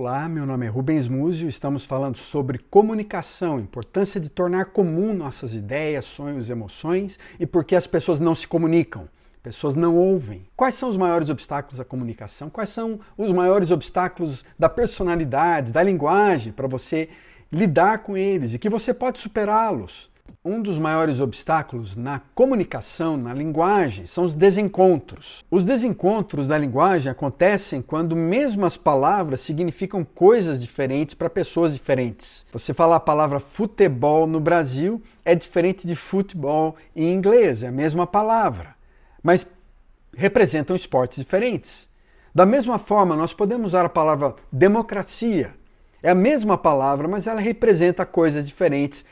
Olá, meu nome é Rubens Múzio, estamos falando sobre comunicação, importância de tornar comum nossas ideias, sonhos, emoções e por que as pessoas não se comunicam, pessoas não ouvem. Quais são os maiores obstáculos da comunicação? Quais são os maiores obstáculos da personalidade, da linguagem, para você lidar com eles e que você pode superá-los? Um dos maiores obstáculos na comunicação, na linguagem, são os desencontros. Os desencontros da linguagem acontecem quando mesmas palavras significam coisas diferentes para pessoas diferentes. Você falar a palavra futebol no Brasil é diferente de futebol em inglês, é a mesma palavra, mas representam esportes diferentes. Da mesma forma, nós podemos usar a palavra democracia. É a mesma palavra, mas ela representa coisas diferentes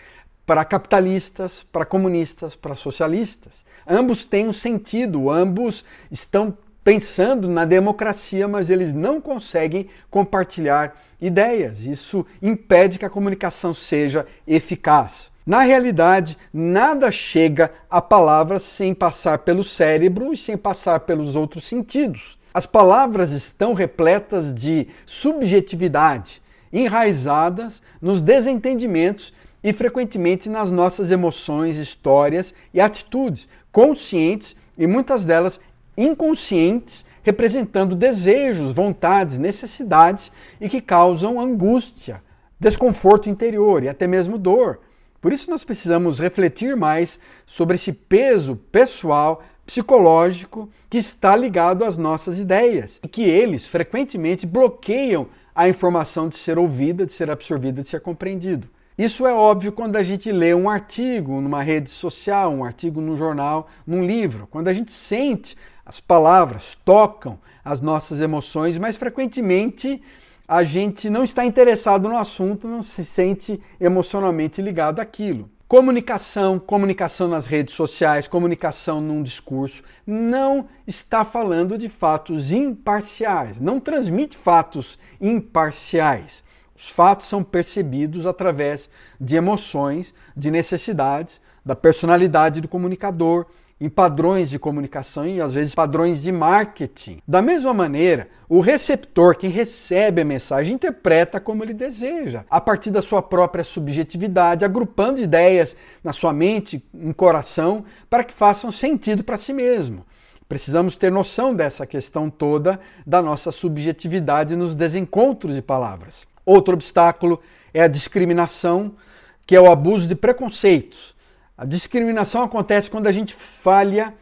para capitalistas, para comunistas, para socialistas. Ambos têm um sentido, ambos estão pensando na democracia, mas eles não conseguem compartilhar ideias. Isso impede que a comunicação seja eficaz. Na realidade, nada chega à palavra sem passar pelo cérebro e sem passar pelos outros sentidos. As palavras estão repletas de subjetividade, enraizadas nos desentendimentos e frequentemente nas nossas emoções, histórias e atitudes, conscientes e muitas delas inconscientes, representando desejos, vontades, necessidades e que causam angústia, desconforto interior e até mesmo dor. Por isso nós precisamos refletir mais sobre esse peso pessoal, psicológico que está ligado às nossas ideias e que eles frequentemente bloqueiam a informação de ser ouvida, de ser absorvida, de ser compreendido. Isso é óbvio quando a gente lê um artigo numa rede social, um artigo num jornal, num livro. Quando a gente sente as palavras, tocam as nossas emoções, mas frequentemente a gente não está interessado no assunto, não se sente emocionalmente ligado àquilo. Comunicação, comunicação nas redes sociais, comunicação num discurso, não está falando de fatos imparciais, não transmite fatos imparciais. Os fatos são percebidos através de emoções, de necessidades, da personalidade do comunicador, em padrões de comunicação e às vezes padrões de marketing. Da mesma maneira, o receptor, quem recebe a mensagem, interpreta como ele deseja, a partir da sua própria subjetividade, agrupando ideias na sua mente, no coração, para que façam sentido para si mesmo. Precisamos ter noção dessa questão toda da nossa subjetividade nos desencontros de palavras. Outro obstáculo é a discriminação, que é o abuso de preconceitos. A discriminação acontece quando a gente falha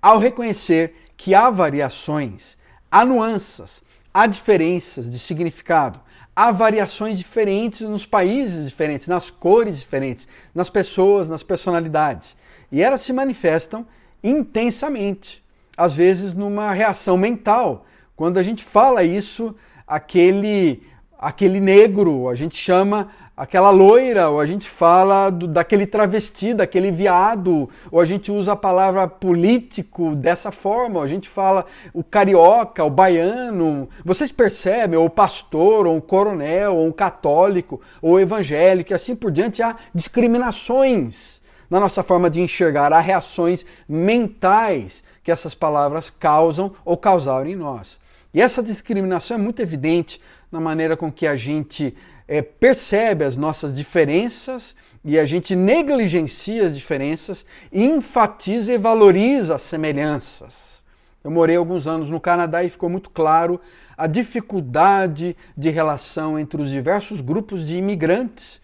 ao reconhecer que há variações, há nuances, há diferenças de significado, há variações diferentes nos países diferentes, nas cores diferentes, nas pessoas, nas personalidades. E elas se manifestam intensamente, às vezes numa reação mental. Quando a gente fala isso, aquele aquele negro, a gente chama aquela loira, ou a gente fala do, daquele travesti, daquele viado, ou a gente usa a palavra político dessa forma, a gente fala o carioca, o baiano. Vocês percebem, ou o pastor, ou o coronel, ou o católico, ou o evangélico, e assim por diante, há discriminações na nossa forma de enxergar, há reações mentais que essas palavras causam ou causaram em nós. E essa discriminação é muito evidente na maneira com que a gente é, percebe as nossas diferenças e a gente negligencia as diferenças enfatiza e valoriza as semelhanças. Eu morei alguns anos no Canadá e ficou muito claro a dificuldade de relação entre os diversos grupos de imigrantes.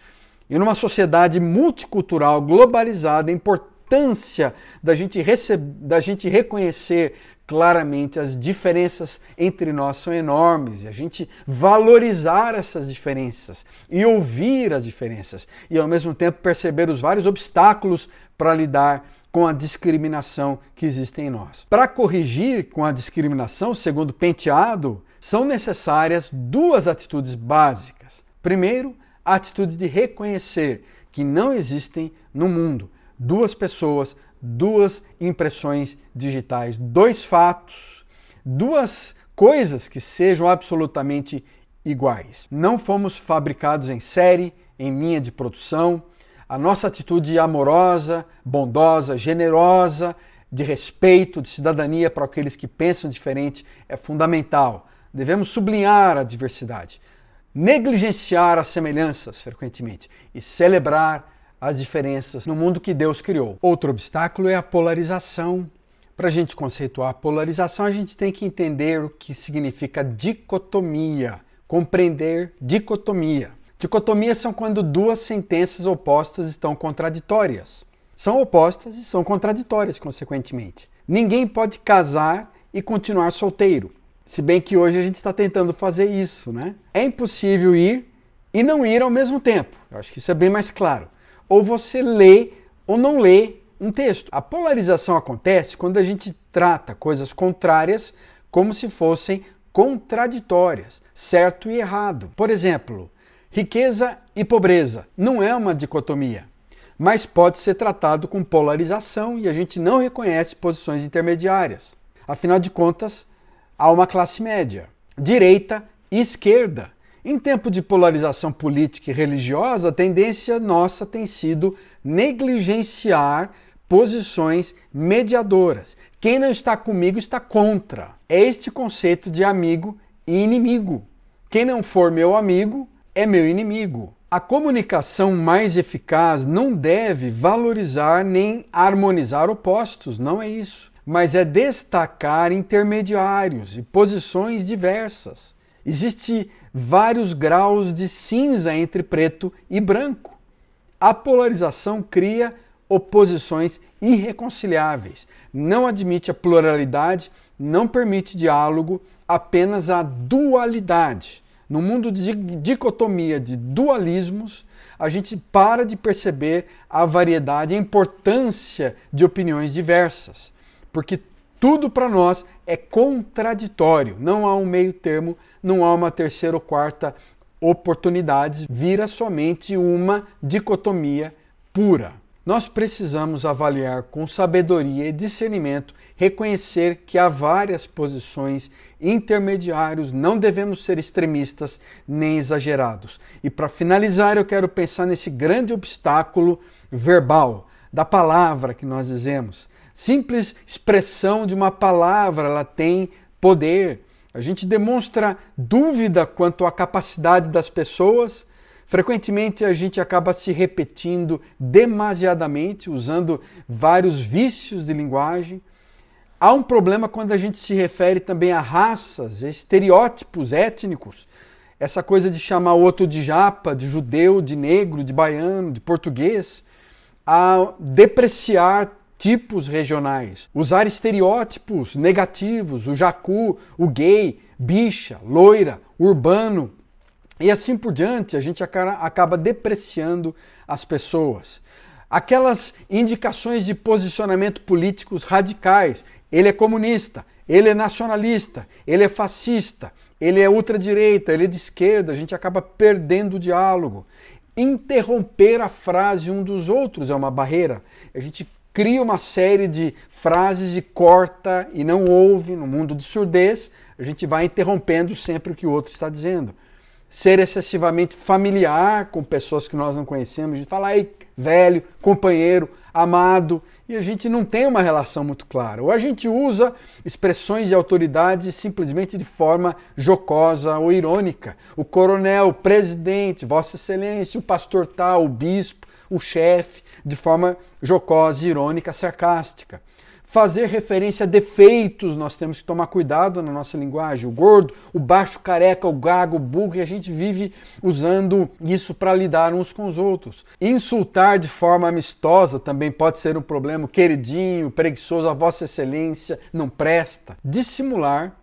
E numa sociedade multicultural globalizada, a importância da gente, da gente reconhecer claramente as diferenças entre nós são enormes e a gente valorizar essas diferenças e ouvir as diferenças e ao mesmo tempo perceber os vários obstáculos para lidar com a discriminação que existe em nós. Para corrigir com a discriminação, segundo Penteado, são necessárias duas atitudes básicas. Primeiro, a atitude de reconhecer que não existem no mundo duas pessoas, duas impressões digitais, dois fatos, duas coisas que sejam absolutamente iguais. Não fomos fabricados em série, em linha de produção. A nossa atitude amorosa, bondosa, generosa, de respeito, de cidadania para aqueles que pensam diferente é fundamental. Devemos sublinhar a diversidade. negligenciar as semelhanças frequentemente e celebrar as diferenças no mundo que Deus criou. Outro obstáculo é a polarização. Para a gente conceituar a polarização, a gente tem que entender o que significa dicotomia, compreender dicotomia. Dicotomias são quando duas sentenças opostas estão contraditórias. São opostas e são contraditórias, consequentemente. Ninguém pode casar e continuar solteiro. Se bem que hoje a gente está tentando fazer isso, né? É impossível ir e não ir ao mesmo tempo. Eu acho que isso é bem mais claro. Ou você lê ou não lê um texto. A polarização acontece quando a gente trata coisas contrárias como se fossem contraditórias, certo e errado. Por exemplo, riqueza e pobreza não é uma dicotomia, mas pode ser tratado com polarização e a gente não reconhece posições intermediárias. Afinal de contas, há uma classe média, direita e esquerda. Em tempo de polarização política e religiosa, a tendência nossa tem sido negligenciar posições mediadoras. Quem não está comigo está contra. É este conceito de amigo e inimigo. Quem não for meu amigo é meu inimigo. A comunicação mais eficaz não deve valorizar nem harmonizar opostos, não é isso mas é destacar intermediários e posições diversas. Existe vários graus de cinza entre preto e branco. A polarização cria oposições irreconciliáveis, não admite a pluralidade, não permite diálogo, apenas a dualidade. No mundo de dicotomia de dualismos, a gente para de perceber a variedade, a importância de opiniões diversas porque tudo para nós é contraditório. Não há um meio termo, não há uma terceira ou quarta oportunidade, vira somente uma dicotomia pura. Nós precisamos avaliar com sabedoria e discernimento, reconhecer que há várias posições intermediários, não devemos ser extremistas nem exagerados. E para finalizar, eu quero pensar nesse grande obstáculo verbal, da palavra que nós dizemos simples expressão de uma palavra, ela tem poder. A gente demonstra dúvida quanto à capacidade das pessoas. Frequentemente a gente acaba se repetindo demasiadamente, usando vários vícios de linguagem. Há um problema quando a gente se refere também a raças, estereótipos étnicos. Essa coisa de chamar o outro de japa, de judeu, de negro, de baiano, de português, a depreciar tipos regionais, usar estereótipos negativos, o jacu, o gay, bicha, loira, urbano e assim por diante, a gente acaba depreciando as pessoas. Aquelas indicações de posicionamento políticos radicais, ele é comunista, ele é nacionalista, ele é fascista, ele é ultradireita, ele é de esquerda, a gente acaba perdendo o diálogo. Interromper a frase um dos outros é uma barreira. A gente cria uma série de frases e corta e não ouve no mundo de surdez, a gente vai interrompendo sempre o que o outro está dizendo. Ser excessivamente familiar com pessoas que nós não conhecemos, a gente fala, aí, velho, companheiro, amado, e a gente não tem uma relação muito clara. Ou a gente usa expressões de autoridade simplesmente de forma jocosa ou irônica. O coronel, o presidente, Vossa Excelência, o pastor tal, o bispo o chefe de forma jocosa, irônica, sarcástica. Fazer referência a defeitos, nós temos que tomar cuidado na nossa linguagem. O gordo, o baixo, careca, o gago, o burro, e a gente vive usando isso para lidar uns com os outros. Insultar de forma amistosa também pode ser um problema. Queridinho, preguiçoso, a vossa excelência, não presta. Dissimular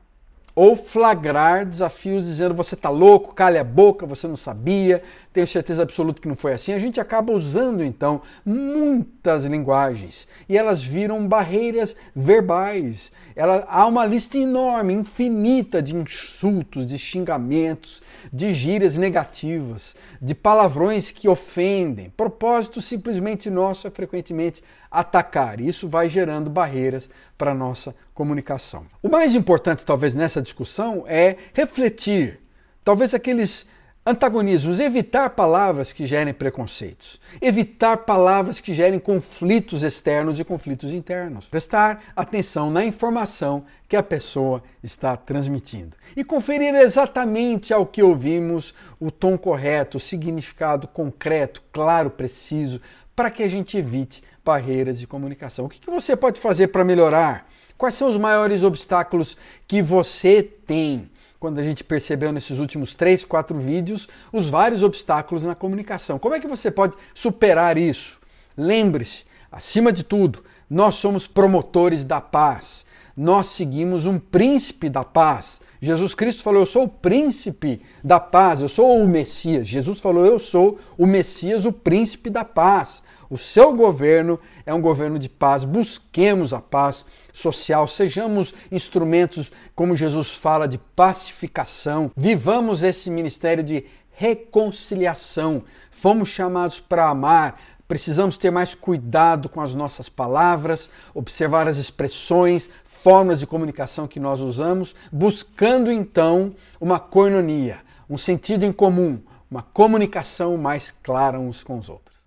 ou flagrar desafios dizendo você está louco, calha a boca, você não sabia, tenho certeza absoluta que não foi assim. A gente acaba usando então muitas linguagens e elas viram barreiras verbais. Ela, há uma lista enorme, infinita de insultos, de xingamentos, de gírias negativas, de palavrões que ofendem. Propósito simplesmente nosso é frequentemente atacar. Isso vai gerando barreiras para a nossa comunicação. O mais importante, talvez, nessa discussão é refletir. Talvez aqueles Antagonismos: evitar palavras que gerem preconceitos, evitar palavras que gerem conflitos externos e conflitos internos, prestar atenção na informação que a pessoa está transmitindo e conferir exatamente ao que ouvimos o tom correto, o significado concreto, claro, preciso, para que a gente evite barreiras de comunicação. O que você pode fazer para melhorar? Quais são os maiores obstáculos que você tem? Quando a gente percebeu nesses últimos três, quatro vídeos os vários obstáculos na comunicação. Como é que você pode superar isso? Lembre-se, acima de tudo, nós somos promotores da paz. Nós seguimos um príncipe da paz. Jesus Cristo falou: Eu sou o príncipe da paz, eu sou o Messias. Jesus falou: Eu sou o Messias, o príncipe da paz. O seu governo é um governo de paz. Busquemos a paz social, sejamos instrumentos, como Jesus fala, de pacificação. Vivamos esse ministério de reconciliação. Fomos chamados para amar, Precisamos ter mais cuidado com as nossas palavras, observar as expressões, formas de comunicação que nós usamos, buscando então uma coinonia, um sentido em comum, uma comunicação mais clara uns com os outros.